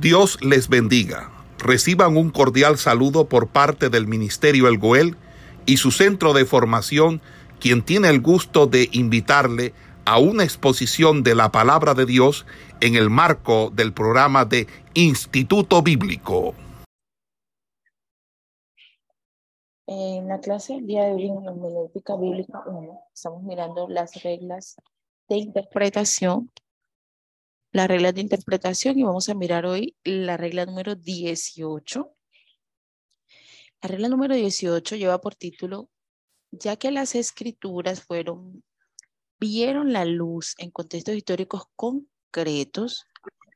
Dios les bendiga. Reciban un cordial saludo por parte del Ministerio El Goel y su centro de formación, quien tiene el gusto de invitarle a una exposición de la palabra de Dios en el marco del programa de Instituto Bíblico. En la clase del día de hoy en la Melódica Bíblica 1 estamos mirando las reglas de interpretación las reglas de interpretación y vamos a mirar hoy la regla número 18. La regla número 18 lleva por título, ya que las escrituras fueron, vieron la luz en contextos históricos concretos,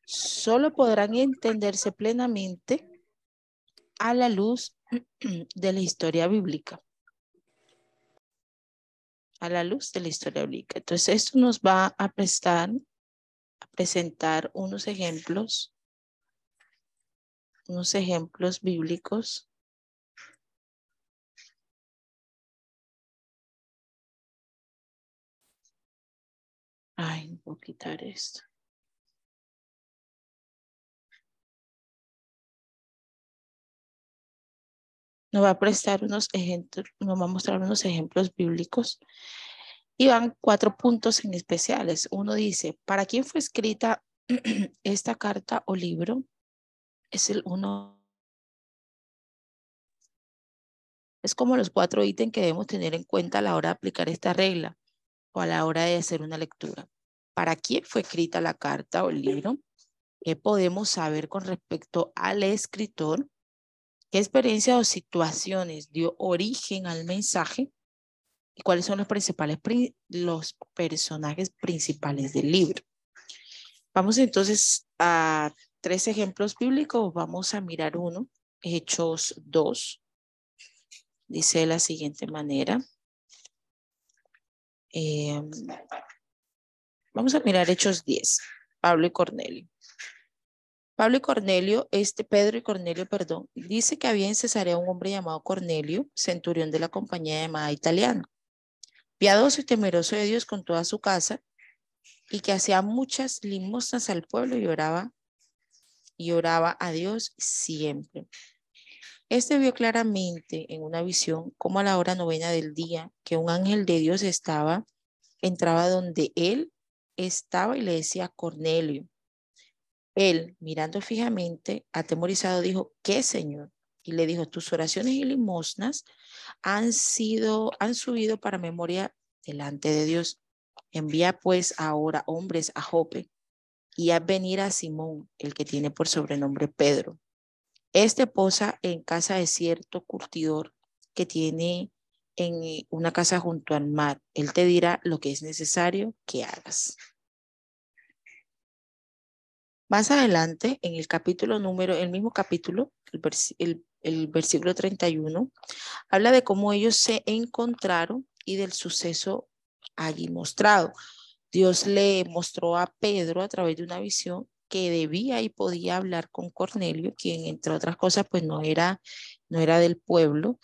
solo podrán entenderse plenamente a la luz de la historia bíblica. A la luz de la historia bíblica. Entonces, esto nos va a prestar presentar unos ejemplos, unos ejemplos bíblicos. Ay, voy a quitar esto. Nos va a prestar unos ejemplos, nos va a mostrar unos ejemplos bíblicos y van cuatro puntos en especiales. Uno dice, ¿para quién fue escrita esta carta o libro? Es el uno. Es como los cuatro ítems que debemos tener en cuenta a la hora de aplicar esta regla o a la hora de hacer una lectura. ¿Para quién fue escrita la carta o el libro? ¿Qué podemos saber con respecto al escritor? ¿Qué experiencia o situaciones dio origen al mensaje? Cuáles son los principales los personajes principales del libro. Vamos entonces a tres ejemplos bíblicos. Vamos a mirar uno, Hechos 2. Dice de la siguiente manera. Em, vamos a mirar Hechos 10, Pablo y Cornelio. Pablo y Cornelio, este Pedro y Cornelio, perdón, dice que había en Cesarea un hombre llamado Cornelio, centurión de la compañía llamada italiana piadoso y temeroso de Dios con toda su casa, y que hacía muchas limosnas al pueblo y oraba, y oraba a Dios siempre. Este vio claramente en una visión como a la hora novena del día que un ángel de Dios estaba, entraba donde él estaba y le decía Cornelio. Él, mirando fijamente, atemorizado, dijo, ¿qué, Señor? Y le dijo, tus oraciones y limosnas han sido, han subido para memoria delante de Dios. Envía pues ahora hombres a Jope y a venir a Simón, el que tiene por sobrenombre Pedro. Este posa en casa de cierto curtidor que tiene en una casa junto al mar. Él te dirá lo que es necesario que hagas. Más adelante, en el capítulo número, el mismo capítulo, el, el, el versículo 31, habla de cómo ellos se encontraron y del suceso allí mostrado. Dios le mostró a Pedro a través de una visión que debía y podía hablar con Cornelio, quien entre otras cosas pues no era, no era del pueblo,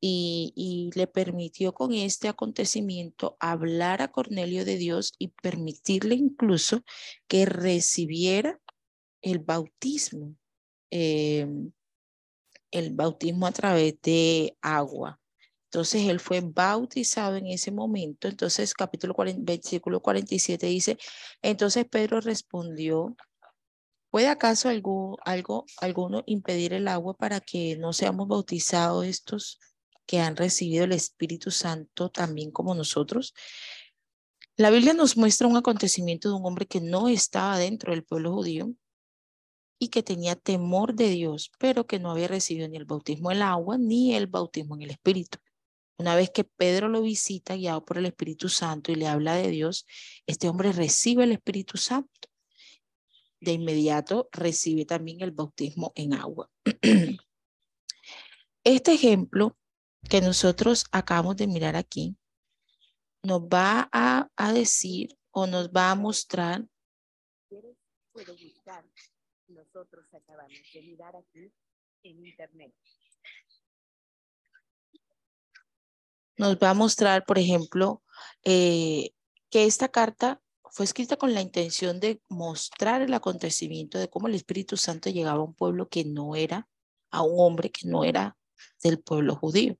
y, y, le permitió con este acontecimiento hablar a Cornelio de Dios y permitirle incluso que recibiera el bautismo. Eh, el bautismo a través de agua. Entonces él fue bautizado en ese momento. Entonces capítulo 40, versículo 47 dice, entonces Pedro respondió, ¿puede acaso algo, algo, alguno impedir el agua para que no seamos bautizados estos que han recibido el Espíritu Santo también como nosotros? La Biblia nos muestra un acontecimiento de un hombre que no estaba dentro del pueblo judío, y que tenía temor de Dios, pero que no había recibido ni el bautismo en el agua ni el bautismo en el Espíritu. Una vez que Pedro lo visita, guiado por el Espíritu Santo, y le habla de Dios, este hombre recibe el Espíritu Santo. De inmediato recibe también el bautismo en agua. Este ejemplo que nosotros acabamos de mirar aquí nos va a, a decir o nos va a mostrar nosotros acabamos de mirar aquí en internet. Nos va a mostrar, por ejemplo, eh, que esta carta fue escrita con la intención de mostrar el acontecimiento de cómo el Espíritu Santo llegaba a un pueblo que no era, a un hombre que no era del pueblo judío,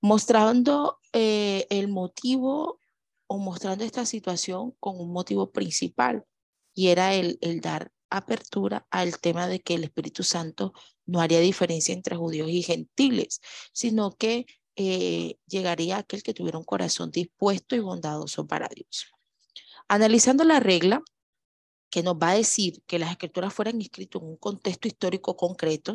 mostrando eh, el motivo o mostrando esta situación con un motivo principal y era el, el dar apertura al tema de que el Espíritu Santo no haría diferencia entre judíos y gentiles, sino que eh, llegaría aquel que tuviera un corazón dispuesto y bondadoso para Dios. Analizando la regla que nos va a decir que las escrituras fueran escritas en un contexto histórico concreto,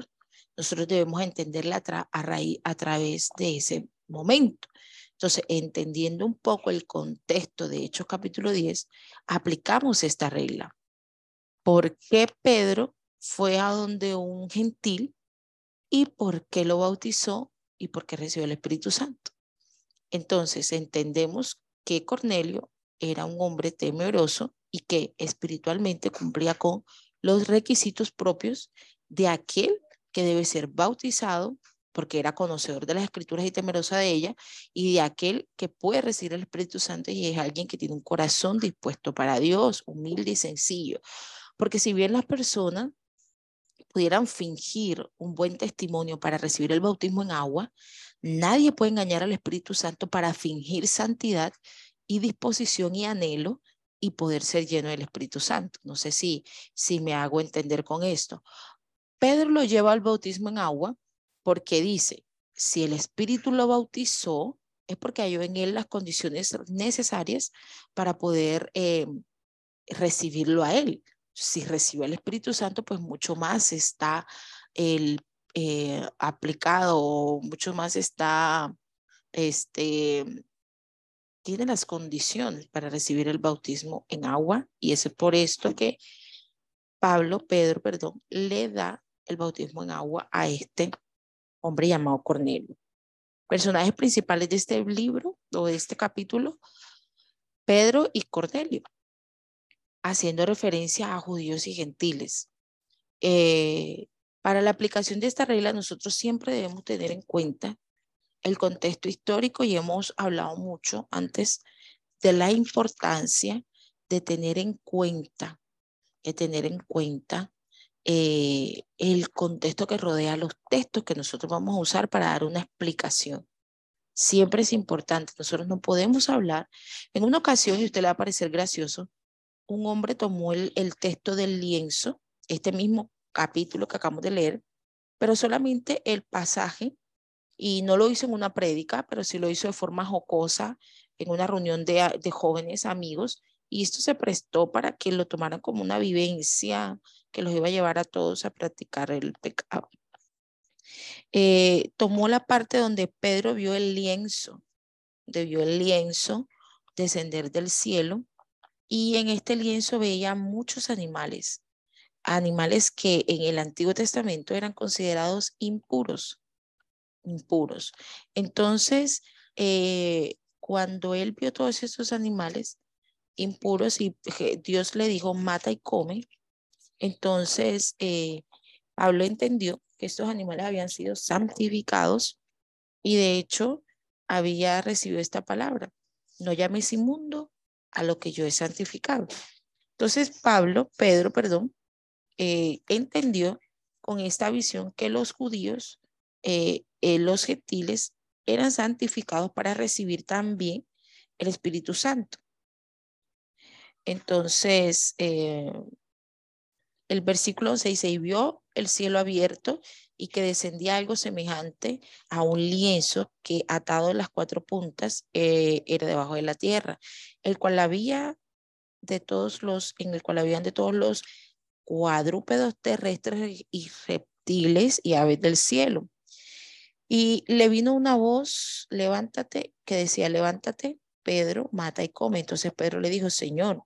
nosotros debemos entenderla a, a través de ese momento. Entonces, entendiendo un poco el contexto de Hechos capítulo 10, aplicamos esta regla. ¿Por qué Pedro fue a donde un gentil y por qué lo bautizó y por qué recibió el Espíritu Santo? Entonces, entendemos que Cornelio era un hombre temeroso y que espiritualmente cumplía con los requisitos propios de aquel que debe ser bautizado porque era conocedor de las escrituras y temeroso de ella, y de aquel que puede recibir el Espíritu Santo y es alguien que tiene un corazón dispuesto para Dios, humilde y sencillo. Porque si bien las personas pudieran fingir un buen testimonio para recibir el bautismo en agua, nadie puede engañar al Espíritu Santo para fingir santidad y disposición y anhelo y poder ser lleno del Espíritu Santo. No sé si, si me hago entender con esto. Pedro lo lleva al bautismo en agua porque dice, si el Espíritu lo bautizó, es porque hay en él las condiciones necesarias para poder eh, recibirlo a él. Si recibe el Espíritu Santo, pues mucho más está el, eh, aplicado, mucho más está, este, tiene las condiciones para recibir el bautismo en agua y es por esto que Pablo, Pedro, perdón, le da el bautismo en agua a este hombre llamado Cornelio. Personajes principales de este libro o de este capítulo, Pedro y Cornelio, haciendo referencia a judíos y gentiles. Eh, para la aplicación de esta regla, nosotros siempre debemos tener en cuenta el contexto histórico y hemos hablado mucho antes de la importancia de tener en cuenta, de tener en cuenta eh, el contexto que rodea los textos que nosotros vamos a usar para dar una explicación. Siempre es importante, nosotros no podemos hablar. En una ocasión, y usted le va a parecer gracioso, un hombre tomó el, texto del lienzo, este mismo capítulo que acabamos de leer, pero solamente el pasaje, y no lo hizo en una prédica, pero sí lo hizo de forma jocosa en una reunión de, jóvenes amigos, y esto se prestó para que lo tomaran como una vivencia que los iba a llevar a todos a practicar el pecado. Eh, tomó la parte donde Pedro vio el lienzo, de vio el lienzo descender del cielo y en este lienzo veía muchos animales, animales que en el Antiguo Testamento eran considerados impuros, impuros. Entonces, eh, cuando él vio todos esos animales impuros y Dios le dijo, mata y come, entonces, eh, Pablo entendió que estos animales habían sido santificados y de hecho había recibido esta palabra, no llames inmundo a lo que yo he santificado. Entonces, Pablo, Pedro, perdón, eh, entendió con esta visión que los judíos, eh, los gentiles, eran santificados para recibir también el Espíritu Santo. Entonces, el versículo 6 y vio el cielo abierto y que descendía algo semejante a un lienzo que atado en las cuatro puntas eh, era debajo de la tierra, el cual había de todos los, en el cual habían de todos los cuadrúpedos terrestres y reptiles y aves del cielo. Y le vino una voz, levántate, que decía, levántate, Pedro, mata y come. Entonces Pedro le dijo, Señor,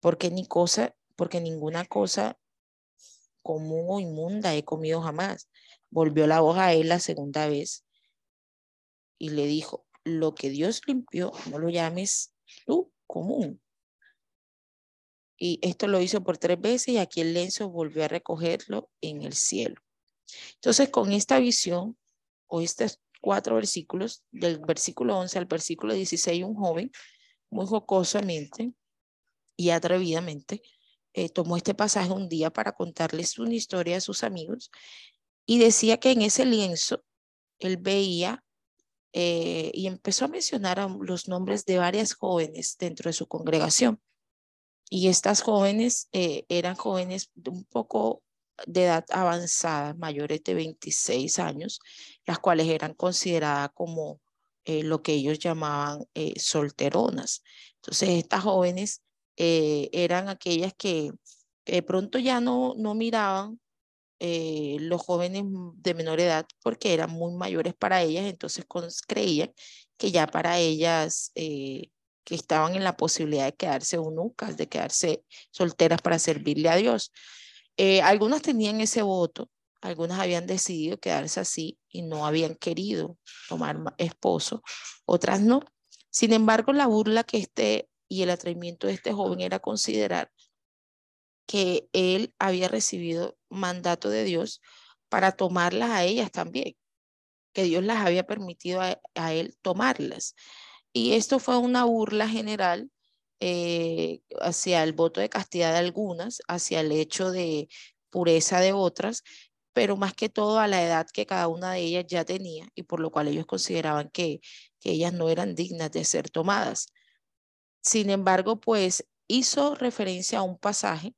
porque ni cosa porque ninguna cosa común o inmunda he comido jamás. Volvió la voz a él la segunda vez y le dijo, lo que Dios limpió, no lo llames tú común. Y esto lo hizo por tres veces y aquí el lenzo volvió a recogerlo en el cielo. Entonces, con esta visión o estos cuatro versículos, del versículo 11 al versículo 16, un joven muy jocosamente y atrevidamente eh, tomó este pasaje un día para contarles una historia a sus amigos y decía que en ese lienzo él veía eh, y empezó a mencionar los nombres de varias jóvenes dentro de su congregación. Y estas jóvenes eh, eran jóvenes un poco de edad avanzada, mayores de 26 años, las cuales eran consideradas como lo que ellos llamaban solteronas. Entonces, estas jóvenes eh, eran aquellas que, de pronto ya no, no miraban eh, los jóvenes de menor edad porque eran muy mayores para ellas, entonces creían que ya para ellas eh, que estaban en la posibilidad de quedarse eunucas, de quedarse solteras para servirle a Dios. algunas tenían ese voto, algunas habían decidido quedarse así y no habían querido tomar esposo, otras no. Sin embargo, la burla que este y el atrevimiento de este joven era considerar que él había recibido mandato de Dios para tomarlas a ellas también, que Dios las había permitido a, él tomarlas. Y esto fue una burla general eh, hacia el voto de castidad de algunas, hacia el hecho de pureza de otras, pero más que todo a la edad que cada una de ellas ya tenía y por lo cual ellos consideraban que, que ellas no eran dignas de ser tomadas. Sin embargo, pues hizo referencia a un pasaje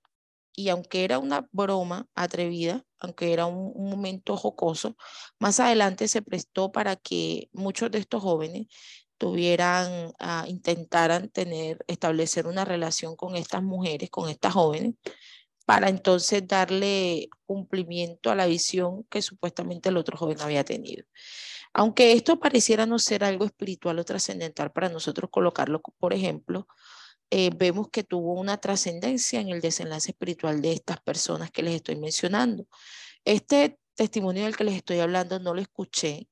y aunque era una broma atrevida, aunque era un, momento jocoso, más adelante se prestó para que muchos de estos jóvenes tuvieran, uh, intentaran tener, establecer una relación con estas mujeres, con estas jóvenes, para entonces darle cumplimiento a la visión que supuestamente el otro joven había tenido. Aunque esto pareciera no ser algo espiritual o trascendental para nosotros colocarlo, por ejemplo, eh, vemos que tuvo una trascendencia en el desenlace espiritual de estas personas que les estoy mencionando. Este testimonio del que les estoy hablando no lo escuché.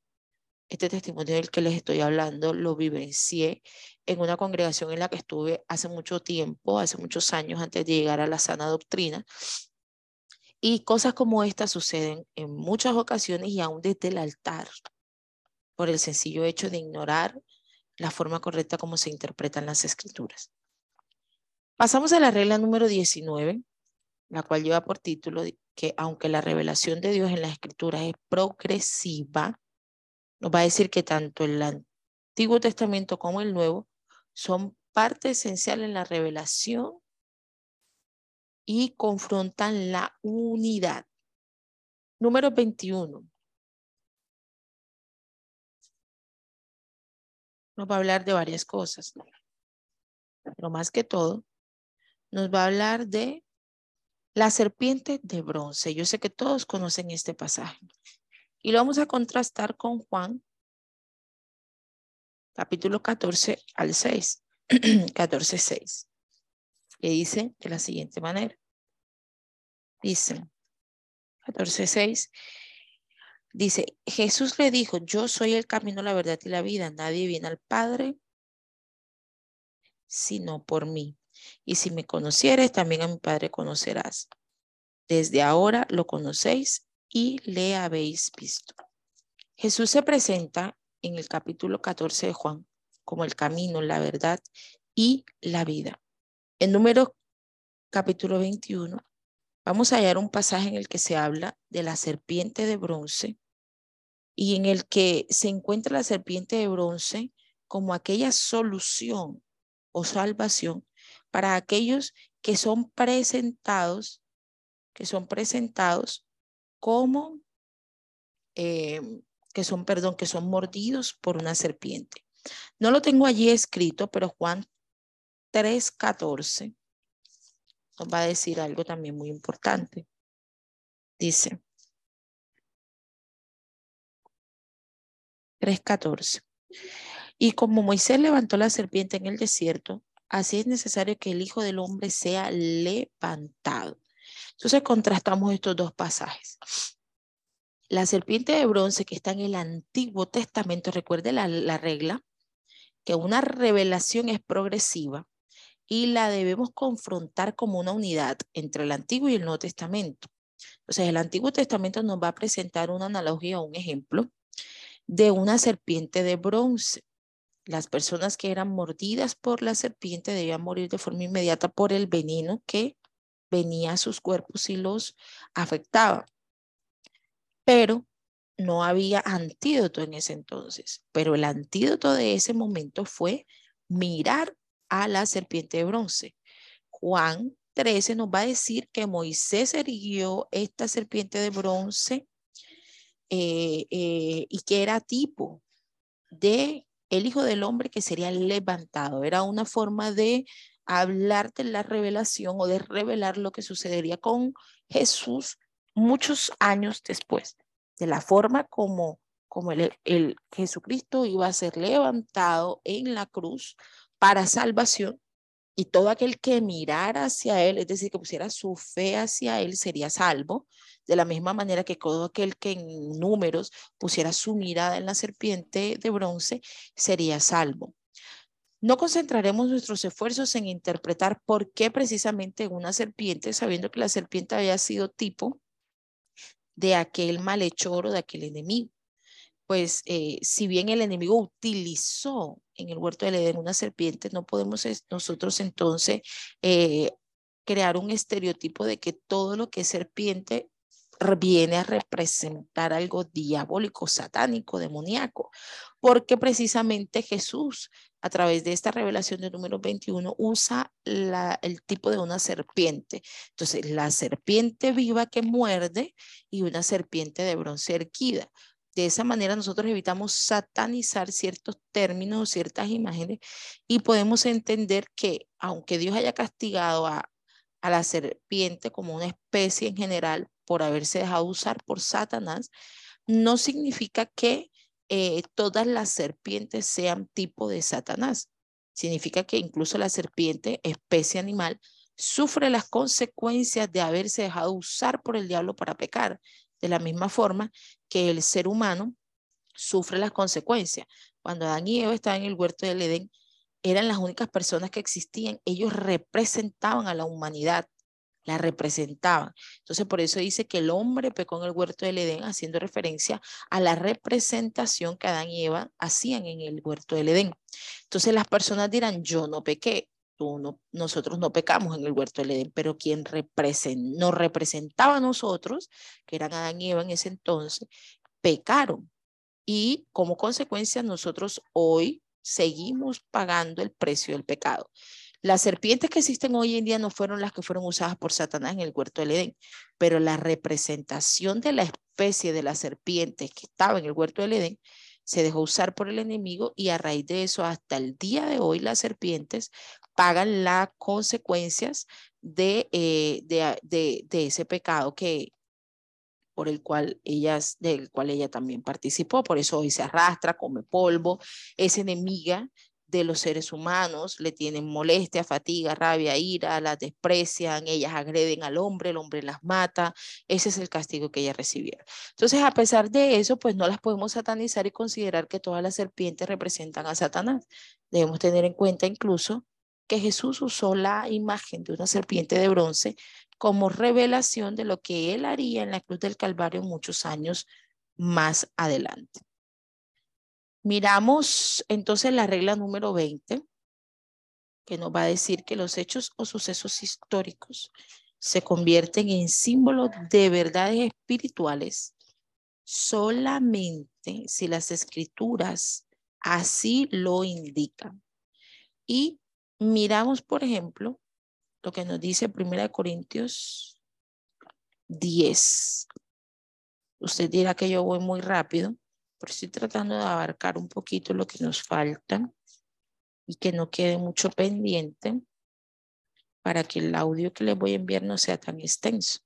Este testimonio del que les estoy hablando lo vivencié en una congregación en la que estuve hace mucho tiempo, hace muchos años antes de llegar a la sana doctrina. Y cosas como estas suceden en muchas ocasiones y aún desde el altar por el sencillo hecho de ignorar la forma correcta como se interpretan las escrituras. Pasamos a la regla número 19, la cual lleva por título que aunque la revelación de Dios en las escrituras es progresiva, nos va a decir que tanto el Antiguo Testamento como el Nuevo son parte esencial en la revelación y confrontan la unidad. Número 21. Nos va a hablar de varias cosas. Pero más que todo, nos va a hablar de la serpiente de bronce. Yo sé que todos conocen este pasaje. Y lo vamos a contrastar con Juan, capítulo 14 al 6, 14, 6, que dice de la siguiente manera. Dice, 14, 6, Dice, Jesús le dijo, yo soy el camino, la verdad y la vida. Nadie viene al Padre sino por mí. Y si me conocieres, también a mi Padre conocerás. Desde ahora lo conocéis y le habéis visto. Jesús se presenta en el capítulo 14 de Juan como el camino, la verdad y la vida. En número capítulo 21 vamos a hallar un pasaje en el que se habla de la serpiente de bronce y en el que se encuentra la serpiente de bronce como aquella solución o salvación para aquellos que son presentados, que son presentados como, em, que son, perdón, que son mordidos por una serpiente. No lo tengo allí escrito, pero Juan 3.14 nos va a decir algo también muy importante. Dice, 3.14. Y como Moisés levantó la serpiente en el desierto, así es necesario que el Hijo del Hombre sea levantado. Entonces contrastamos estos dos pasajes. La serpiente de bronce que está en el Antiguo Testamento, recuerde la, la regla, que una revelación es progresiva y la debemos confrontar como una unidad entre el Antiguo y el Nuevo Testamento. Entonces, el Antiguo Testamento nos va a presentar una analogía o un ejemplo de una serpiente de bronce, las personas que eran mordidas por la serpiente debían morir de forma inmediata por el veneno que venía a sus cuerpos y los afectaba. Pero no había antídoto en ese entonces, pero el antídoto de ese momento fue mirar a la serpiente de bronce. Juan 13 nos va a decir que Moisés erigió esta serpiente de bronce eh, eh, y que era tipo de el Hijo del Hombre que sería levantado. Era una forma de hablar de la revelación o de revelar lo que sucedería con Jesús muchos años después, de la forma como, como el Jesucristo iba a ser levantado en la cruz para salvación y todo aquel que mirara hacia él, es decir, que pusiera su fe hacia él, sería salvo, de la misma manera que todo aquel que en números pusiera su mirada en la serpiente de bronce, sería salvo. No concentraremos nuestros esfuerzos en interpretar por qué precisamente una serpiente, sabiendo que la serpiente había sido tipo de aquel malhechor o de aquel enemigo pues eh, si bien el enemigo utilizó en el huerto del Edén una serpiente, no podemos nosotros entonces eh, crear un estereotipo de que todo lo que es serpiente viene a representar algo diabólico, satánico, demoníaco, porque precisamente Jesús, a través de esta revelación del número 21, usa el tipo de una serpiente. Entonces, la serpiente viva que muerde y una serpiente de bronce erguida. De esa manera nosotros evitamos satanizar ciertos términos, ciertas imágenes y podemos entender que aunque Dios haya castigado a, a la serpiente como una especie en general por haberse dejado usar por Satanás, no significa que eh, todas las serpientes sean tipo de Satanás. Significa que incluso la serpiente, especie animal, sufre las consecuencias de haberse dejado usar por el diablo para pecar de la misma forma que el ser humano sufre las consecuencias. Cuando Adán y Eva estaban en el huerto del Edén, eran las únicas personas que existían. Ellos representaban a la humanidad, la representaban. Entonces, por eso dice que el hombre pecó en el huerto del Edén, haciendo referencia a la representación que Adán y Eva hacían en el huerto del Edén. Entonces, las personas dirán, yo no pequé nosotros no pecamos en el huerto del Edén, pero quien nos representaba a nosotros, que eran Adán y Eva en ese entonces, pecaron. Y como consecuencia nosotros hoy seguimos pagando el precio del pecado. Las serpientes que existen hoy en día no fueron las que fueron usadas por Satanás en el huerto del Edén, pero la representación de la especie de la serpiente que estaba en el huerto del Edén se dejó usar por el enemigo y a raíz de eso hasta el día de hoy las serpientes pagan las consecuencias de, eh, de, de, ese pecado que por el cual ellas, del cual ella también participó, por eso hoy se arrastra, come polvo, es enemiga de los seres humanos, le tienen molestia, fatiga, rabia, ira, las desprecian, ellas agreden al hombre, el hombre las mata, ese es el castigo que ellas recibieron. Entonces, a pesar de eso, pues no las podemos satanizar y considerar que todas las serpientes representan a Satanás. Debemos tener en cuenta incluso que Jesús usó la imagen de una serpiente de bronce como revelación de lo que él haría en la cruz del Calvario muchos años más adelante. Miramos entonces la regla número 20, que nos va a decir que los hechos o sucesos históricos se convierten en símbolos de verdades espirituales solamente si las escrituras así lo indican. Y miramos, por ejemplo, lo que nos dice 1 Corintios 10. Usted dirá que yo voy muy rápido, pero estoy tratando de abarcar un poquito lo que nos falta y que no quede mucho pendiente para que el audio que les voy a enviar no sea tan extenso.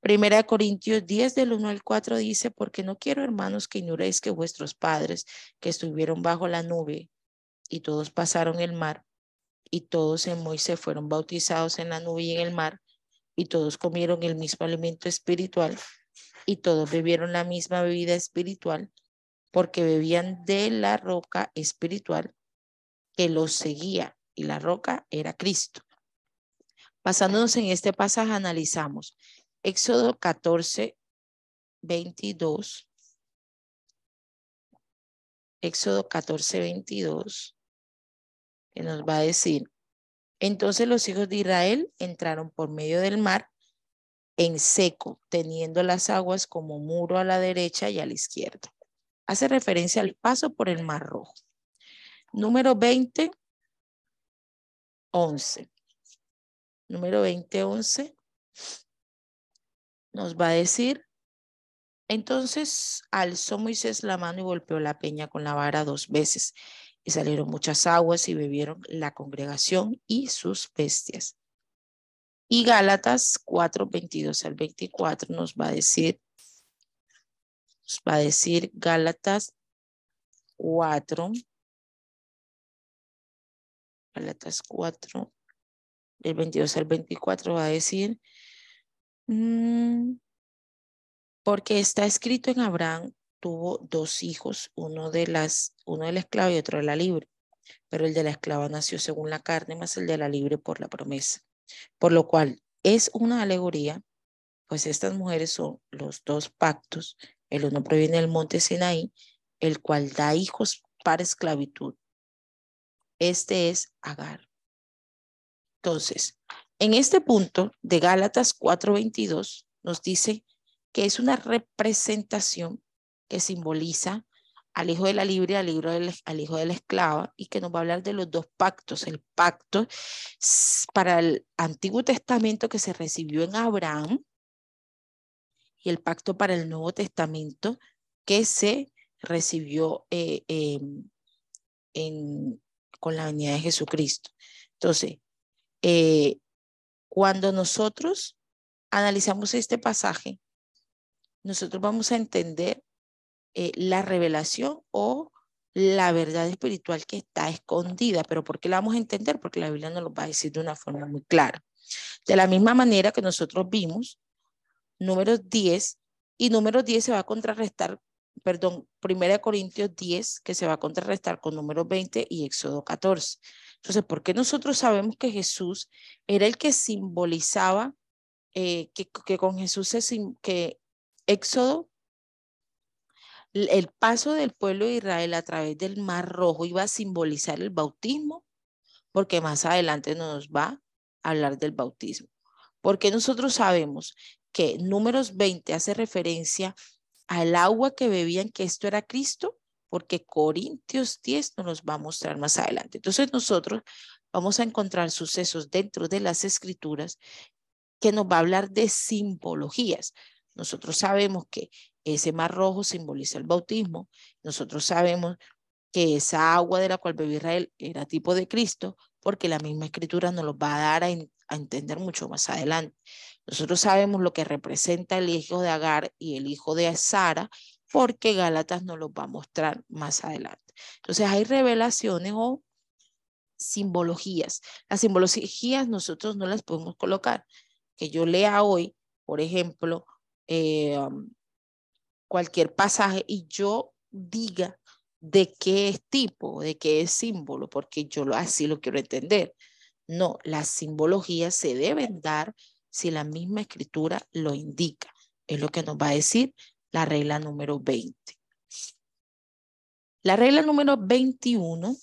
Primera de Corintios 10 del 1 al 4 dice, porque no quiero hermanos que ignoréis que vuestros padres que estuvieron bajo la nube y todos pasaron el mar y todos en Moisés fueron bautizados en la nube y en el mar y todos comieron el mismo alimento espiritual y todos bebieron la misma bebida espiritual porque bebían de la roca espiritual que los seguía y la roca era Cristo. Basándonos en este pasaje analizamos Éxodo 14, 22 Éxodo 14, 22, que nos va a decir, entonces los hijos de Israel entraron por medio del mar en seco, teniendo las aguas como muro a la derecha y a la izquierda. Hace referencia al paso por el mar rojo. Número 20, 11. Número 20, 11 nos va a decir, entonces alzó Moisés la mano y golpeó la peña con la vara dos veces, y salieron muchas aguas y bebieron la congregación y sus bestias. Y Gálatas 4, 22 al 24 nos va a decir, nos va a decir Gálatas 4, Gálatas 4, del 22 al 24 va a decir, mm, porque está escrito en Abraham, tuvo dos hijos, uno de las, uno de la esclava y otro de la libre. Pero el de la esclava nació según la carne, más el de la libre por la promesa. Por lo cual es una alegoría, pues estas mujeres son los dos pactos. El uno proviene del monte Sinaí, el cual da hijos para esclavitud. Este es Agar. Entonces, en este punto de Gálatas 4:22 nos dice que es una representación que simboliza al hijo de la libre, al hijo de la, al hijo de la esclava, y que nos va a hablar de los dos pactos. El pacto para el Antiguo Testamento que se recibió en Abraham y el pacto para el Nuevo Testamento que se recibió eh, em, con la venida de Jesucristo. Entonces, eh, cuando nosotros analizamos este pasaje, nosotros vamos a entender eh, la revelación o la verdad espiritual que está escondida. ¿Pero por qué la vamos a entender? Porque la Biblia nos lo va a decir de una forma muy clara. De la misma manera que nosotros vimos números 10 y números 10 se va a contrarrestar, perdón, 1 Corintios 10 que se va a contrarrestar con números 20 y Éxodo 14. Entonces, ¿por qué nosotros sabemos que Jesús era el que simbolizaba, eh, que, que, con Jesús se, que Éxodo, el paso del pueblo de Israel a través del Mar Rojo iba a simbolizar el bautismo, porque más adelante nos va a hablar del bautismo. Porque nosotros sabemos que números 20 hace referencia al agua que bebían, que esto era Cristo, porque Corintios 10 nos los va a mostrar más adelante. Entonces nosotros vamos a encontrar sucesos dentro de las escrituras que nos va a hablar de simbologías. Nosotros sabemos que ese mar rojo simboliza el bautismo. Nosotros sabemos que esa agua de la cual bebía Israel era tipo de Cristo, porque la misma escritura nos lo va a dar a, a, entender mucho más adelante. Nosotros sabemos lo que representa el hijo de Agar y el hijo de Sara, porque Gálatas nos lo va a mostrar más adelante. Entonces hay revelaciones o simbologías. Las simbologías nosotros no las podemos colocar. Que yo lea hoy, por ejemplo, eh, um, cualquier pasaje y yo diga de qué es tipo, de qué es símbolo, porque yo lo, así lo quiero entender. No, las simbologías se deben dar si la misma escritura lo indica. Es lo que nos va a decir la regla número 20. La regla número 21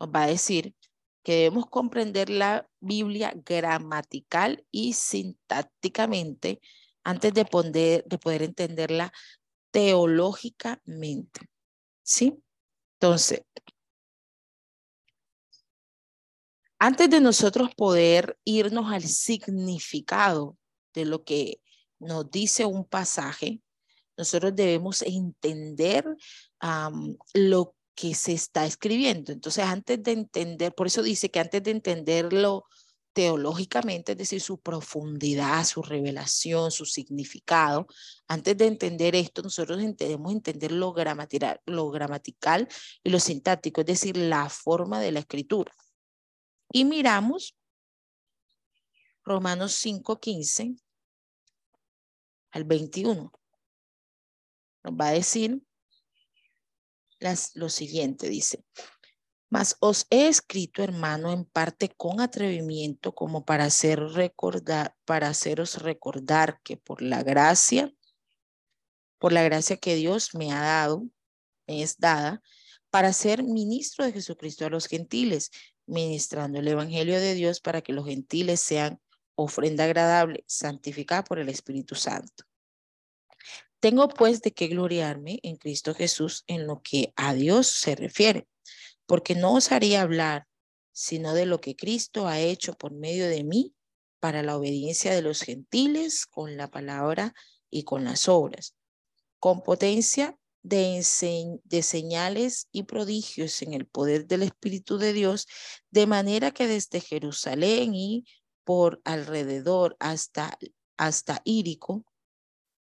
nos va a decir que debemos comprender la Biblia gramatical y sintácticamente antes de poder, de poder entenderla teológicamente. ¿Sí? Entonces, antes de nosotros poder irnos al significado de lo que nos dice un pasaje, nosotros debemos entender lo que se está escribiendo. Entonces, antes de entender, por eso dice que antes de entenderlo teológicamente, es decir, su profundidad, su revelación, su significado. Antes de entender esto, nosotros debemos entender lo gramatical, lo gramatical y lo sintáctico, es decir, la forma de la escritura. Y miramos Romanos 5, 15 al 21. Nos va a decir las, lo siguiente, dice, mas os he escrito, hermano, en parte con atrevimiento, como para hacer recordar, para haceros recordar que por la gracia, por la gracia que Dios me ha dado, es dada para ser ministro de Jesucristo a los gentiles, ministrando el Evangelio de Dios para que los gentiles sean ofrenda agradable, santificada por el Espíritu Santo. Tengo pues de qué gloriarme en Cristo Jesús en lo que a Dios se refiere, porque no osaría hablar sino de lo que Cristo ha hecho por medio de mí para la obediencia de los gentiles con la palabra y con las obras, con potencia de, señales y prodigios en el poder del Espíritu de Dios, de manera que desde Jerusalén y por alrededor hasta, hasta Írico,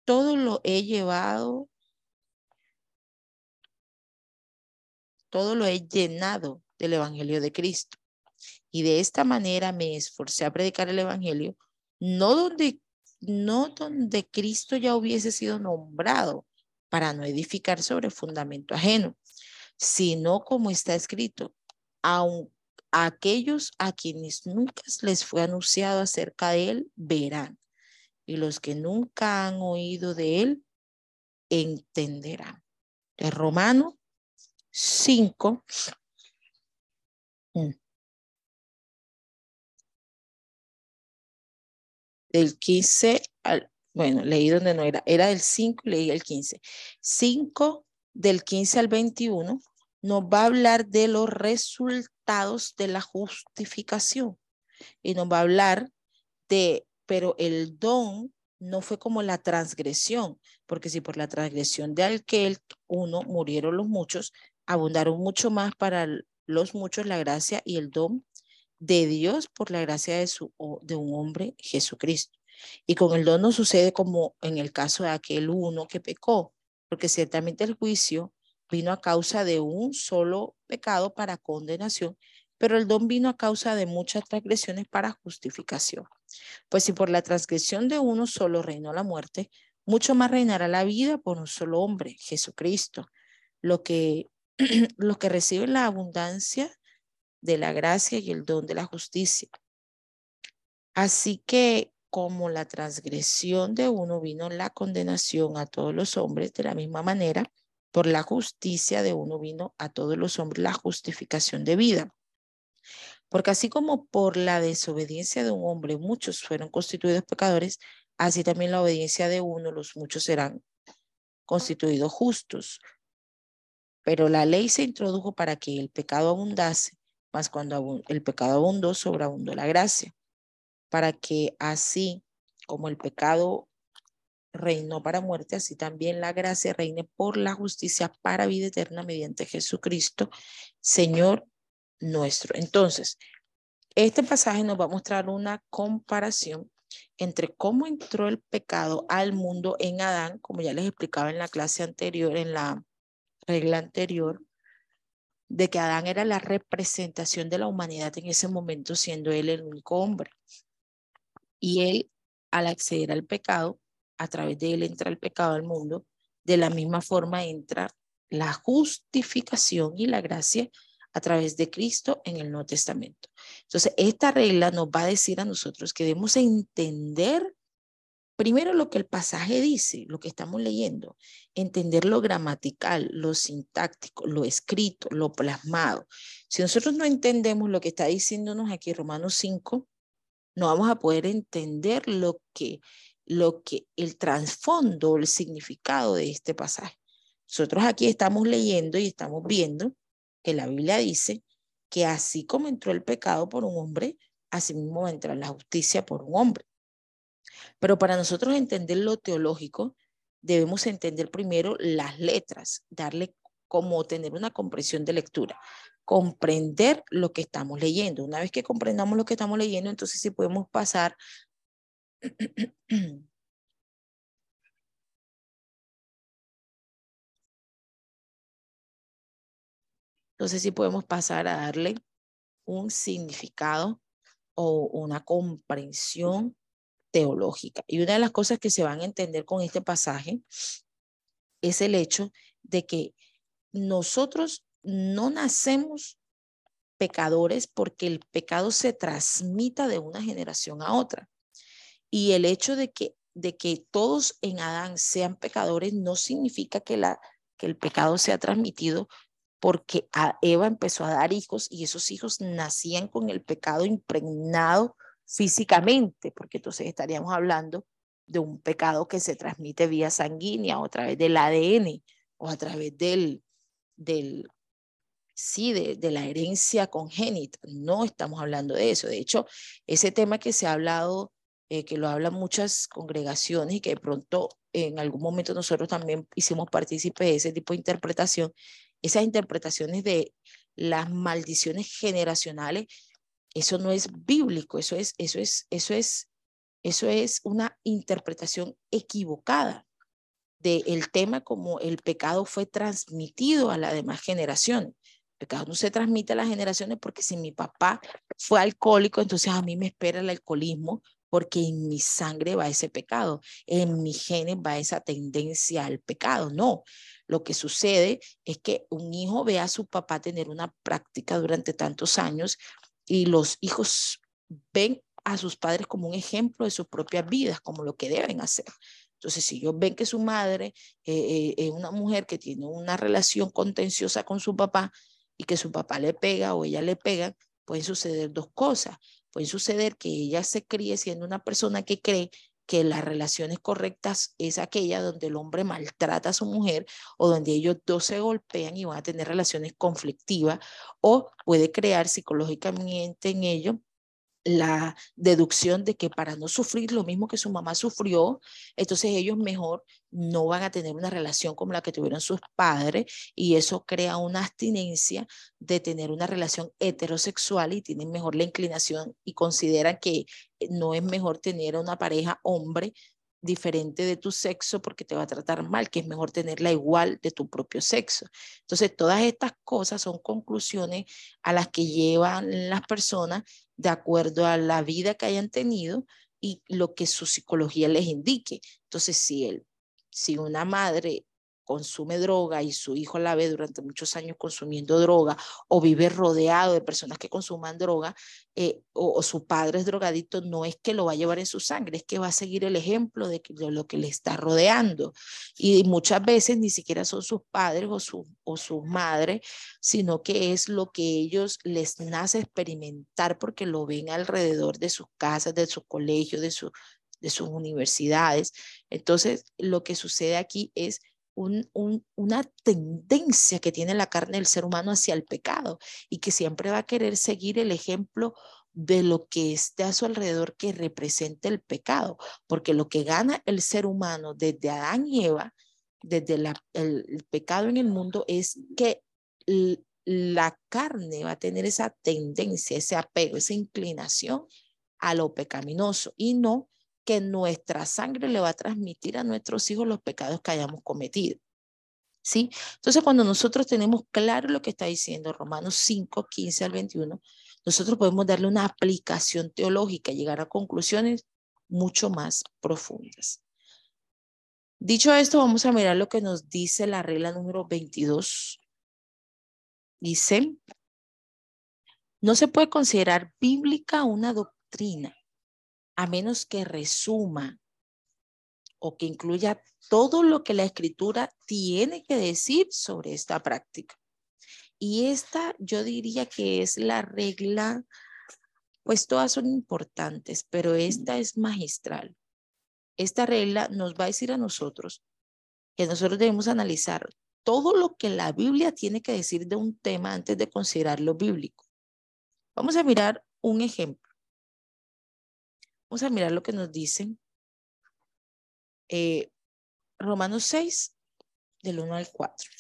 todo lo he llevado, todo lo he llenado del Evangelio de Cristo. Y de esta manera me esforcé a predicar el Evangelio, no donde, no donde Cristo ya hubiese sido nombrado, para no edificar sobre fundamento ajeno, sino como está escrito, aun aquellos a quienes nunca les fue anunciado acerca de él verán, y los que nunca han oído de él entenderán. De Romano 5, mm. del 15 al, bueno, leí donde no era, era del 5 y leí el 15. 5 del 15 al 21 nos va a hablar de los resultados de la justificación y nos va a hablar de, pero el don no fue como la transgresión, porque si por la transgresión de aquel uno murieron los muchos, abundaron mucho más para los muchos la gracia y el don de Dios por la gracia de, su, de un hombre Jesucristo. Y con el don no sucede como en el caso de aquel uno que pecó, porque ciertamente el juicio vino a causa de un solo pecado para condenación, pero el don vino a causa de muchas transgresiones para justificación. Pues si por la transgresión de uno solo reinó la muerte, mucho más reinará la vida por un solo hombre, Jesucristo. Lo que, los que reciben la abundancia de la gracia y el don de la justicia. Así que como la transgresión de uno vino la condenación a todos los hombres, de la misma manera, por la justicia de uno vino a todos los hombres la justificación de vida. Porque así como por la desobediencia de un hombre muchos fueron constituidos pecadores, así también la obediencia de uno, los muchos serán constituidos justos. Pero la ley se introdujo para que el pecado abundase, más cuando el pecado abundó, sobreabundó la gracia para que así como el pecado reinó para muerte, así también la gracia reine por la justicia para vida eterna mediante Jesucristo, Señor nuestro. Entonces, este pasaje nos va a mostrar una comparación entre cómo entró el pecado al mundo en Adán, como ya les explicaba en la clase anterior, en la regla anterior, de que Adán era la representación de la humanidad en ese momento, siendo él el único hombre. Y él, al acceder al pecado, a través de él entra el pecado al mundo, de la misma forma entra la justificación y la gracia a través de Cristo en el Nuevo Testamento. Entonces, esta regla nos va a decir a nosotros que debemos entender primero lo que el pasaje dice, lo que estamos leyendo, entender lo gramatical, lo sintáctico, lo escrito, lo plasmado. Si nosotros no entendemos lo que está diciéndonos aquí Romanos 5, no vamos a poder entender lo que, lo que el trasfondo, el significado de este pasaje. Nosotros aquí estamos leyendo y estamos viendo que la Biblia dice que así como entró el pecado por un hombre, así mismo entra la justicia por un hombre. Pero para nosotros entender lo teológico, debemos entender primero las letras, darle como tener una comprensión de lectura comprender lo que estamos leyendo. Una vez que comprendamos lo que estamos leyendo, entonces sí podemos pasar Entonces sí podemos pasar a darle un significado o una comprensión teológica. Y una de las cosas que se van a entender con este pasaje es el hecho de que nosotros no nacemos pecadores porque el pecado se transmita de una generación a otra. Y el hecho de que, de que todos en Adán sean pecadores no significa que la que el pecado sea transmitido porque a Eva empezó a dar hijos y esos hijos nacían con el pecado impregnado físicamente, porque entonces estaríamos hablando de un pecado que se transmite vía sanguínea o a través del ADN o a través del, del sí, de, de, la herencia congénita. No estamos hablando de eso. De hecho, ese tema que se ha hablado, eh, que lo hablan muchas congregaciones y que de pronto en algún momento nosotros también hicimos partícipe de ese tipo de interpretación, esas interpretaciones de las maldiciones generacionales, eso no es bíblico, eso es, eso es, eso es, eso es una interpretación equivocada del tema como el pecado fue transmitido a la demás generación. El pecado no se transmite a las generaciones porque si mi papá fue alcohólico, entonces a mí me espera el alcoholismo porque en mi sangre va ese pecado, en mi genes va esa tendencia al pecado. No, lo que sucede es que un hijo ve a su papá tener una práctica durante tantos años y los hijos ven a sus padres como un ejemplo de sus propias vidas, como lo que deben hacer. Entonces, si ellos ven que su madre eh, eh, es una mujer que tiene una relación contenciosa con su papá y que su papá le pega o ella le pega, pueden suceder dos cosas. Puede suceder que ella se críe siendo una persona que cree que las relaciones correctas es aquella donde el hombre maltrata a su mujer o donde ellos dos se golpean y van a tener relaciones conflictivas o puede crear psicológicamente en ellos la deducción de que para no sufrir lo mismo que su mamá sufrió, entonces ellos mejor no van a tener una relación como la que tuvieron sus padres y eso crea una abstinencia de tener una relación heterosexual y tienen mejor la inclinación y consideran que no es mejor tener una pareja hombre diferente de tu sexo porque te va a tratar mal, que es mejor tenerla igual de tu propio sexo. Entonces, todas estas cosas son conclusiones a las que llevan las personas de acuerdo a la vida que hayan tenido y lo que su psicología les indique. Entonces, si, él, si una madre consume droga y su hijo la ve durante muchos años consumiendo droga o vive rodeado de personas que consuman droga eh, o, su padre es drogadito, no es que lo va a llevar en su sangre, es que va a seguir el ejemplo de, lo que le está rodeando. Y muchas veces ni siquiera son sus padres o, su, o sus madres, sino que es lo que ellos les nace experimentar porque lo ven alrededor de sus casas, de sus colegios, de, su, de sus universidades. Entonces, lo que sucede aquí es una tendencia que tiene la carne del ser humano hacia el pecado y que siempre va a querer seguir el ejemplo de lo que esté a su alrededor que represente el pecado, porque lo que gana el ser humano desde Adán y Eva, desde el, el pecado en el mundo, es que la carne va a tener esa tendencia, ese apego, esa inclinación a lo pecaminoso y no que nuestra sangre le va a transmitir a nuestros hijos los pecados que hayamos cometido. ¿Sí? Entonces, cuando nosotros tenemos claro lo que está diciendo Romanos 5, 15 al 21, nosotros podemos darle una aplicación teológica, llegar a conclusiones mucho más profundas. Dicho esto, vamos a mirar lo que nos dice la regla número 22. Dice, no se puede considerar bíblica una doctrina a menos que resuma o que incluya todo lo que la escritura tiene que decir sobre esta práctica. Y esta yo diría que es la regla, pues todas son importantes, pero esta es magistral. Esta regla nos va a decir a nosotros que nosotros debemos analizar todo lo que la Biblia tiene que decir de un tema antes de considerarlo bíblico. Vamos a mirar un ejemplo. Vamos a mirar lo que nos dicen. Eh, Romanos 6, del 1 al 4.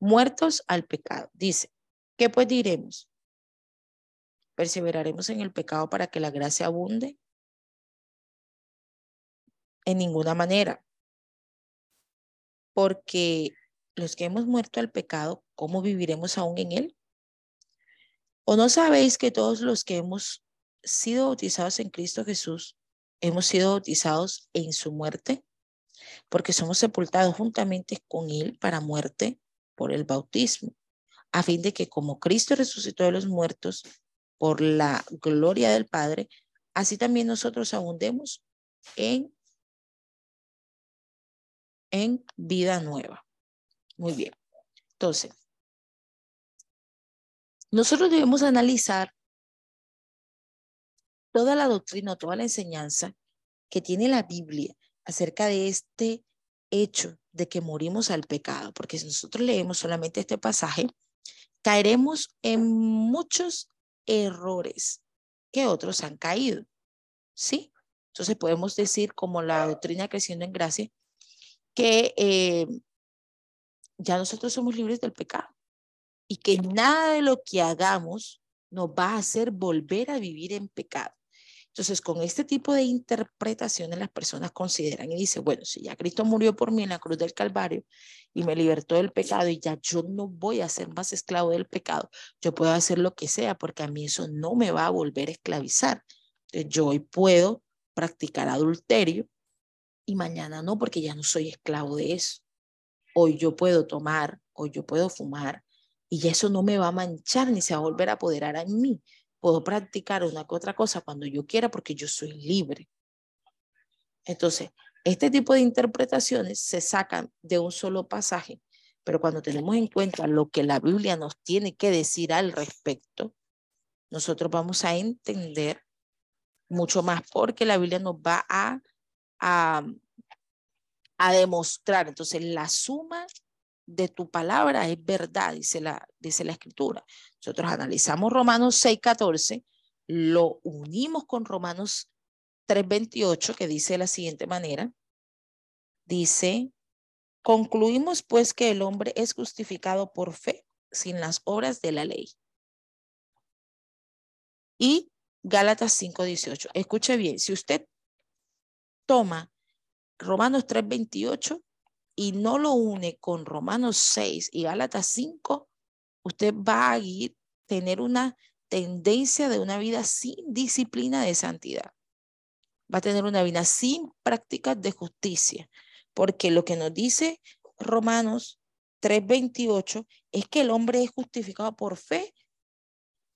Muertos al pecado. Dice, ¿qué pues diremos? ¿Perseveraremos en el pecado para que la gracia abunde? En ninguna manera. Porque los que hemos muerto al pecado, ¿cómo viviremos aún en él? ¿O no sabéis que todos los que hemos sido bautizados en Cristo Jesús, hemos sido bautizados en su muerte, porque somos sepultados juntamente con Él para muerte por el bautismo, a fin de que como Cristo resucitó de los muertos por la gloria del Padre, así también nosotros abundemos en, en vida nueva. Muy bien. Entonces, nosotros debemos analizar toda la doctrina, toda la enseñanza que tiene la Biblia acerca de este hecho de que morimos al pecado, porque si nosotros leemos solamente este pasaje, caeremos en muchos errores que otros han caído. ¿Sí? Entonces podemos decir, como la doctrina creciendo en gracia, que eh, ya nosotros somos libres del pecado y que nada de lo que hagamos nos va a hacer volver a vivir en pecado. Entonces, con este tipo de interpretaciones, las personas consideran y dicen, bueno, si ya Cristo murió por mí en la cruz del Calvario y me libertó del pecado y ya yo no voy a ser más esclavo del pecado, yo puedo hacer lo que sea porque a mí eso no me va a volver a esclavizar. yo hoy puedo practicar adulterio y mañana no porque ya no soy esclavo de eso. Hoy yo puedo tomar, hoy yo puedo fumar y eso no me va a manchar ni se va a volver a apoderar en mí puedo practicar una que otra cosa cuando yo quiera porque yo soy libre. Entonces, este tipo de interpretaciones se sacan de un solo pasaje, pero cuando tenemos en cuenta lo que la Biblia nos tiene que decir al respecto, nosotros vamos a entender mucho más porque la Biblia nos va a, a, a demostrar. Entonces, la suma de tu palabra es verdad, dice la, dice la escritura. Nosotros analizamos Romanos 6, 14, lo unimos con Romanos 3, 28, que dice de la siguiente manera. Dice, concluimos pues que el hombre es justificado por fe sin las obras de la ley. Y Gálatas 5, 18. Escuche bien, si usted toma Romanos 3, 28, y no lo une con Romanos 6 y Gálatas 5, usted va a tener una tendencia de una vida sin disciplina de santidad. Va a tener una vida sin prácticas de justicia, porque lo que nos dice Romanos 3:28 es que el hombre es justificado por fe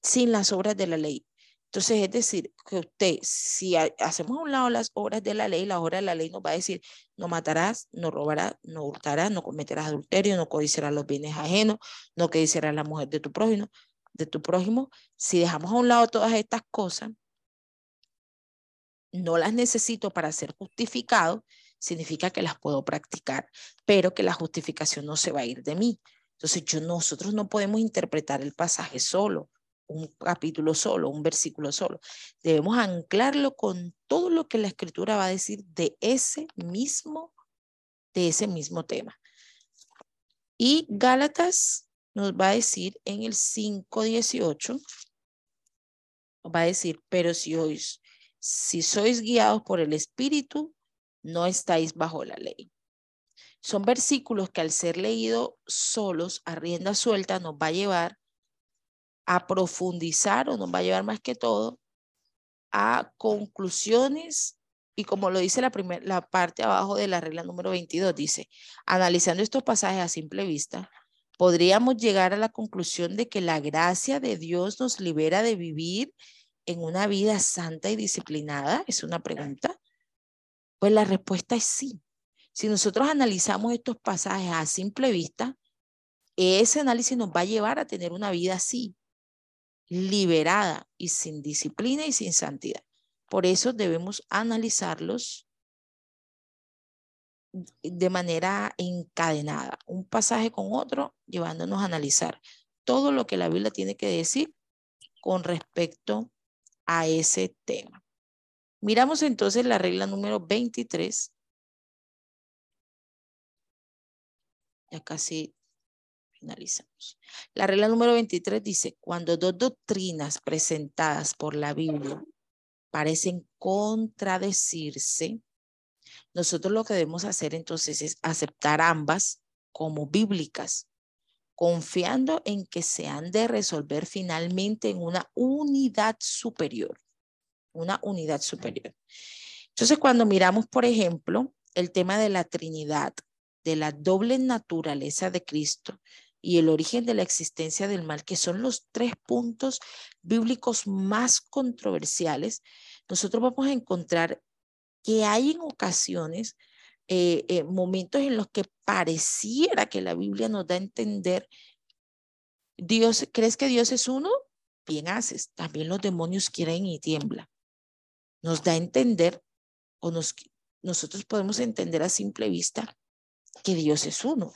sin las obras de la ley. Entonces, es decir, que usted, si hacemos a un lado las obras de la ley, la obra de la ley nos va a decir, no matarás, no robarás, no hurtarás, no cometerás adulterio, no codiciarás los bienes ajenos, no codiciarás la mujer de tu prójimo, de tu prójimo. Si dejamos a un lado todas estas cosas, no las necesito para ser justificado, significa que las puedo practicar, pero que la justificación no se va a ir de mí. Entonces, yo, nosotros no podemos interpretar el pasaje solo un capítulo solo, un versículo solo. Debemos anclarlo con todo lo que la escritura va a decir de ese mismo, de ese mismo tema. Y Gálatas nos va a decir en el 5.18, va a decir, pero si, si sois guiados por el Espíritu, no estáis bajo la ley. Son versículos que al ser leídos solos, a rienda suelta, nos va a llevar a profundizar o nos va a llevar más que todo a conclusiones y como lo dice la, primer, la parte abajo de la regla número 22, dice, analizando estos pasajes a simple vista, podríamos llegar a la conclusión de que la gracia de Dios nos libera de vivir en una vida santa y disciplinada? Es una pregunta. Pues la respuesta es sí. Si nosotros analizamos estos pasajes a simple vista, ese análisis nos va a llevar a tener una vida así, liberada y sin disciplina y sin santidad. Por eso debemos analizarlos de manera encadenada, un pasaje con otro, llevándonos a analizar todo lo que la Biblia tiene que decir con respecto a ese tema. Miramos entonces la regla número 23. Ya casi finalizamos. La regla número 23 dice, cuando dos doctrinas presentadas por la Biblia parecen contradecirse, nosotros lo que debemos hacer entonces es aceptar ambas como bíblicas, confiando en que se han de resolver finalmente en una unidad superior, una unidad superior. Entonces, cuando miramos, por ejemplo, el tema de la Trinidad, de la doble naturaleza de Cristo, y el origen de la existencia del mal, que son los tres puntos bíblicos más controversiales, nosotros vamos a encontrar que hay en ocasiones eh, eh, momentos en los que pareciera que la Biblia nos da a entender, Dios, ¿crees que Dios es uno? Bien haces. También los demonios quieren y tiemblan. Nos da a entender, o nos, nosotros podemos entender a simple vista que Dios es uno.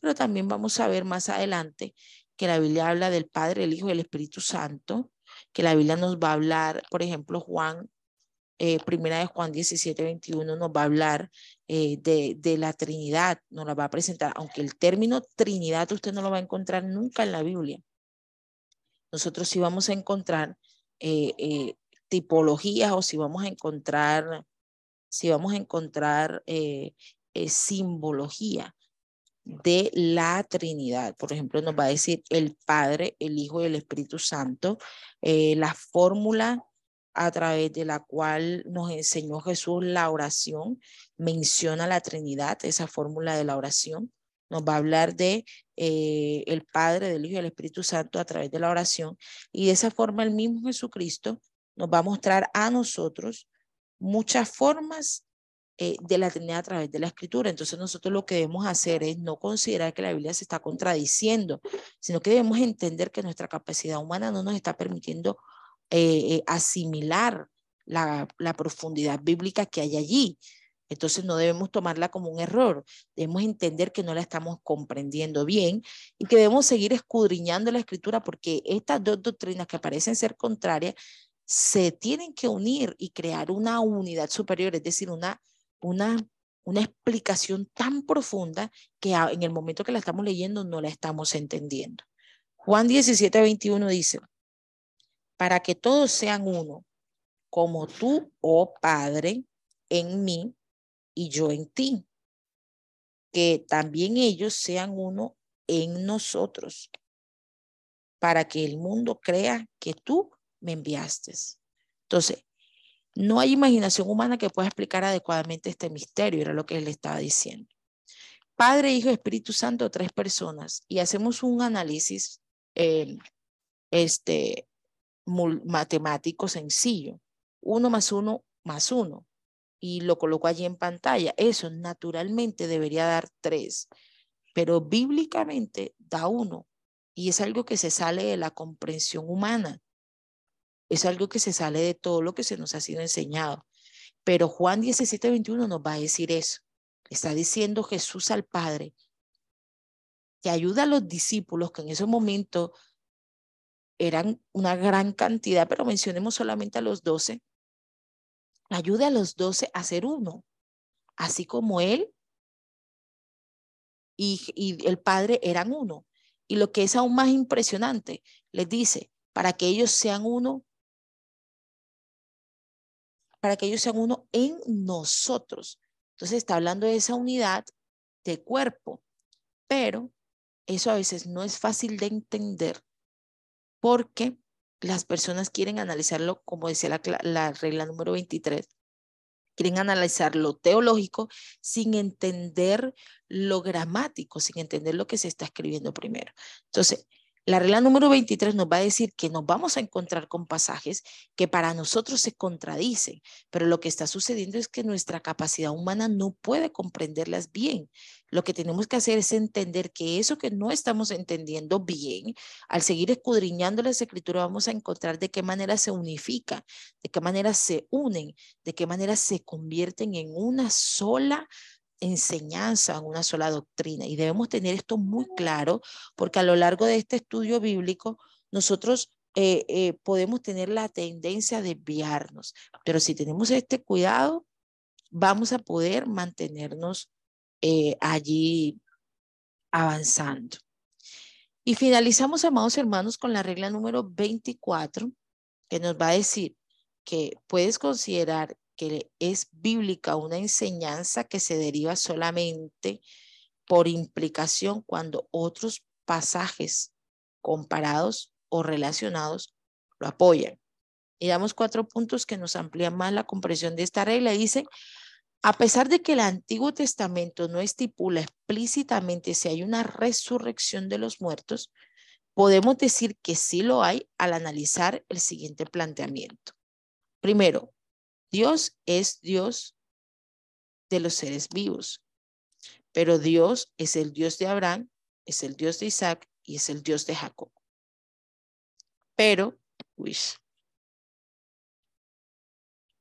Pero también vamos a ver más adelante que la Biblia habla del Padre, el Hijo y el Espíritu Santo, que la Biblia nos va a hablar, por ejemplo, Juan eh, primera de Juan 17, 21 nos va a hablar eh, de, de, la Trinidad, nos la va a presentar, aunque el término Trinidad usted no lo va a encontrar nunca en la Biblia. Nosotros sí vamos a encontrar eh, tipologías o si vamos a encontrar, si vamos a encontrar simbología de la Trinidad. Por ejemplo, nos va a decir el Padre, el Hijo y el Espíritu Santo, la fórmula a través de la cual nos enseñó Jesús la oración, menciona la Trinidad, esa fórmula de la oración. Nos va a hablar de eh, el Padre, del Hijo y del Espíritu Santo a través de la oración. Y de esa forma el mismo Jesucristo nos va a mostrar a nosotros muchas formas eh, de la Trinidad a través de la Escritura. Entonces nosotros lo que debemos hacer es no considerar que la Biblia se está contradiciendo, sino que debemos entender que nuestra capacidad humana no nos está permitiendo eh, eh, asimilar la, la profundidad bíblica que hay allí. Entonces no debemos tomarla como un error, debemos entender que no la estamos comprendiendo bien y que debemos seguir escudriñando la escritura porque estas dos doctrinas que parecen ser contrarias se tienen que unir y crear una unidad superior, es decir, una, una, una explicación tan profunda que en el momento que la estamos leyendo no la estamos entendiendo. Juan 17, 21 dice, para que todos sean uno, como tú, oh Padre, en mí y yo en ti. Que también ellos sean uno en nosotros, para que el mundo crea que tú me enviaste. Entonces, no hay imaginación humana que pueda explicar adecuadamente este misterio, era lo que él estaba diciendo. Padre, Hijo, Espíritu Santo, tres personas, y hacemos un análisis eh, este, matemático sencillo. Uno más uno más uno. Y lo coloco allí en pantalla. Eso naturalmente debería dar tres, pero bíblicamente da uno. Y es algo que se sale de la comprensión humana. Es algo que se sale de todo lo que se nos ha sido enseñado. Pero Juan 17, 21 nos va a decir eso. Está diciendo Jesús al Padre que ayuda a los discípulos que en ese momento eran una gran cantidad, pero mencionemos solamente a los doce. Ayude a los doce a ser uno, así como él y, y el Padre eran uno. Y lo que es aún más impresionante, les dice, para que ellos sean uno, para que ellos sean uno en nosotros. Entonces está hablando de esa unidad de cuerpo, pero eso a veces no es fácil de entender porque las personas quieren analizarlo, como decía la, regla número 23, quieren analizar lo teológico sin entender lo gramático, sin entender lo que se está escribiendo primero. Entonces, la regla número 23 nos va a decir que nos vamos a encontrar con pasajes que para nosotros se contradicen, pero lo que está sucediendo es que nuestra capacidad humana no puede comprenderlas bien. Lo que tenemos que hacer es entender que eso que no estamos entendiendo bien, al seguir escudriñando las escrituras, vamos a encontrar de qué manera se unifica, de qué manera se unen, de qué manera se convierten en una sola enseñanza, en una sola doctrina. Y debemos tener esto muy claro porque a lo largo de este estudio bíblico nosotros eh, eh, podemos tener la tendencia a desviarnos, pero si tenemos este cuidado, vamos a poder mantenernos eh, allí avanzando. Y finalizamos, amados hermanos, con la regla número 24, que nos va a decir que puedes considerar que es bíblica una enseñanza que se deriva solamente por implicación cuando otros pasajes comparados o relacionados lo apoyan. Y damos cuatro puntos que nos amplían más la comprensión de esta regla. Dicen, a pesar de que el Antiguo Testamento no estipula explícitamente si hay una resurrección de los muertos, podemos decir que sí lo hay al analizar el siguiente planteamiento. Primero, Dios es Dios de los seres vivos. Pero Dios es el Dios de Abraham, es el Dios de Isaac y es el Dios de Jacob. Pero, uy,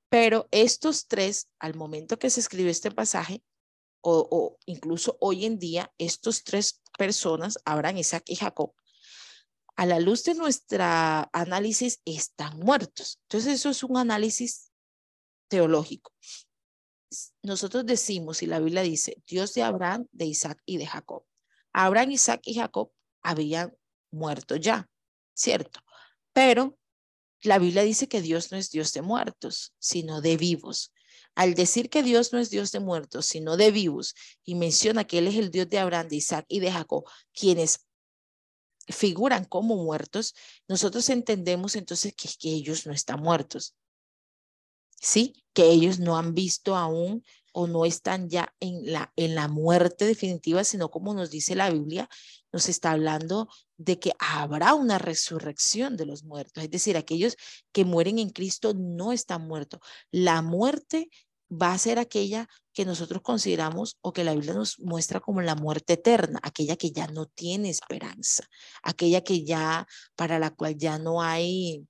pero estos tres, al momento que se escribió este pasaje, o, o, incluso hoy en día, estos tres personas, Abraham, Isaac y Jacob, a la luz de nuestra análisis, están muertos. Entonces, eso es un análisis teológico. Nosotros decimos, y la Biblia dice, Dios de Abraham, de Isaac y de Jacob. Abraham, Isaac y Jacob habían muerto ya, ¿cierto? Pero la Biblia dice que Dios no es Dios de muertos, sino de vivos. Al decir que Dios no es Dios de muertos, sino de vivos, y menciona que Él es el Dios de Abraham, de Isaac y de Jacob, quienes figuran como muertos, nosotros entendemos entonces que, que ellos no están muertos. ¿Sí? Que ellos no han visto aún o no están ya en la, en la muerte definitiva, sino como nos dice la Biblia, nos está hablando de que habrá una resurrección de los muertos. Es decir, aquellos que mueren en Cristo no están muertos. La muerte va a ser aquella que nosotros consideramos o que la Biblia nos muestra como la muerte eterna, aquella que ya no tiene esperanza, aquella que ya, para la cual ya no hay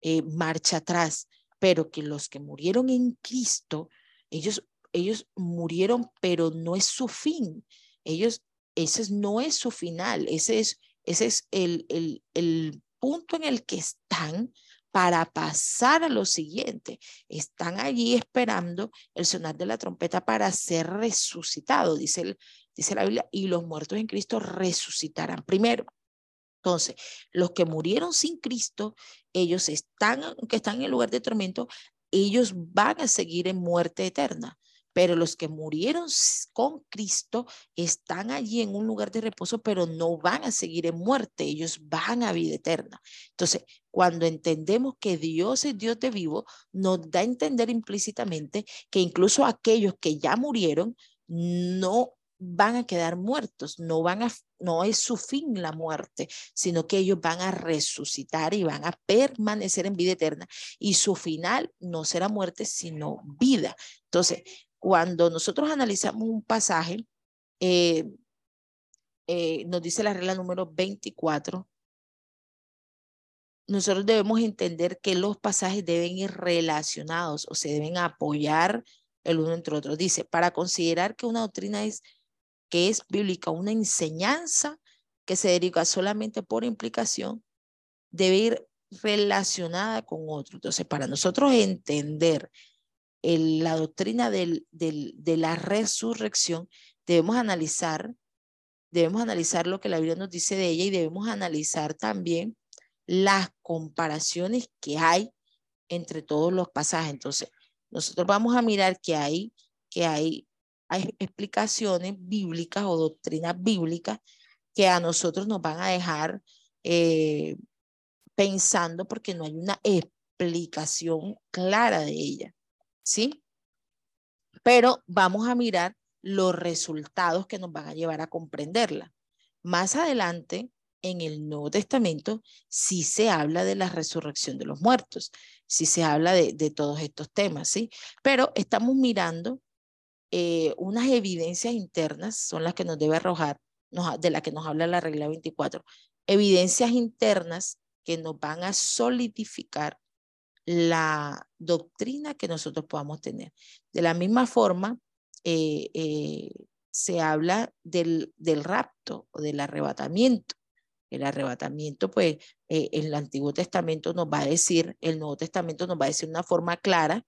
eh, marcha atrás, pero que los que murieron en Cristo, ellos, ellos murieron, pero no es su fin. Ellos, ese no es su final, ese es, ese es el, el, el punto en el que están para pasar a lo siguiente. Están allí esperando el sonar de la trompeta para ser resucitados, dice, dice la Biblia, y los muertos en Cristo resucitarán primero. Entonces, los que murieron sin Cristo, ellos están, que están en el lugar de tormento, ellos van a seguir en muerte eterna pero los que murieron con Cristo están allí en un lugar de reposo, pero no van a seguir en muerte, ellos van a vida eterna. Entonces, cuando entendemos que Dios es Dios de vivo, nos da a entender implícitamente que incluso aquellos que ya murieron no van a quedar muertos, no van a no es su fin la muerte, sino que ellos van a resucitar y van a permanecer en vida eterna y su final no será muerte, sino vida. Entonces, cuando nosotros analizamos un pasaje, eh, eh, nos dice la regla número 24, nosotros debemos entender que los pasajes deben ir relacionados o se deben apoyar el uno entre otro. Dice, para considerar que una doctrina es que es bíblica, una enseñanza que se deriva solamente por implicación, debe ir relacionada con otro. Entonces, para nosotros entender la doctrina del, de la resurrección, debemos analizar, debemos analizar lo que la Biblia nos dice de ella y debemos analizar también las comparaciones que hay entre todos los pasajes. Entonces, nosotros vamos a mirar que hay, que hay, explicaciones bíblicas o doctrinas bíblicas que a nosotros nos van a dejar eh, pensando porque no hay una explicación clara de ella. ¿sí? Pero vamos a mirar los resultados que nos van a llevar a comprenderla. Más adelante, en el Nuevo Testamento, sí se habla de la resurrección de los muertos, sí se habla de, todos estos temas, ¿sí? Pero estamos mirando eh, unas evidencias internas, son las que nos debe arrojar, de las que nos habla la regla 24, evidencias internas que nos van a solidificar la doctrina que nosotros podamos tener. De la misma forma, eh, eh, se habla del, del, rapto o del arrebatamiento. El arrebatamiento, pues, en el Antiguo Testamento nos va a decir, el Nuevo Testamento nos va a decir una forma clara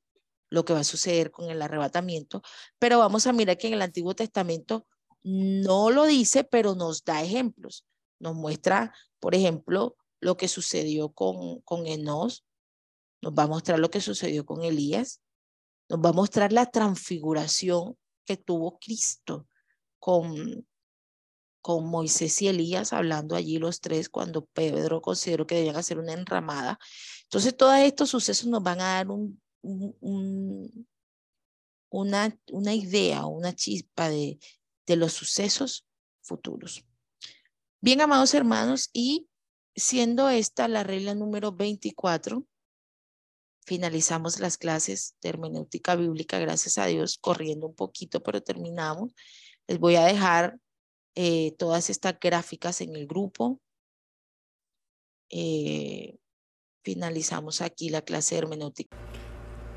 lo que va a suceder con el arrebatamiento, pero vamos a mirar que en el Antiguo Testamento no lo dice, pero nos da ejemplos. Nos muestra, por ejemplo, lo que sucedió con, con Enos, nos va a mostrar lo que sucedió con Elías, nos va a mostrar la transfiguración que tuvo Cristo con, con Moisés y Elías, hablando allí los tres cuando Pedro consideró que debían hacer una enramada. Entonces, todos estos sucesos nos van a dar un, una, una idea, una chispa de, de los sucesos futuros. Bien, amados hermanos, y siendo esta la regla número 24, finalizamos las clases de hermenéutica bíblica, gracias a Dios, corriendo un poquito, pero terminamos. Les voy a dejar eh, todas estas gráficas en el grupo. Eh, finalizamos aquí la clase de hermenéutica.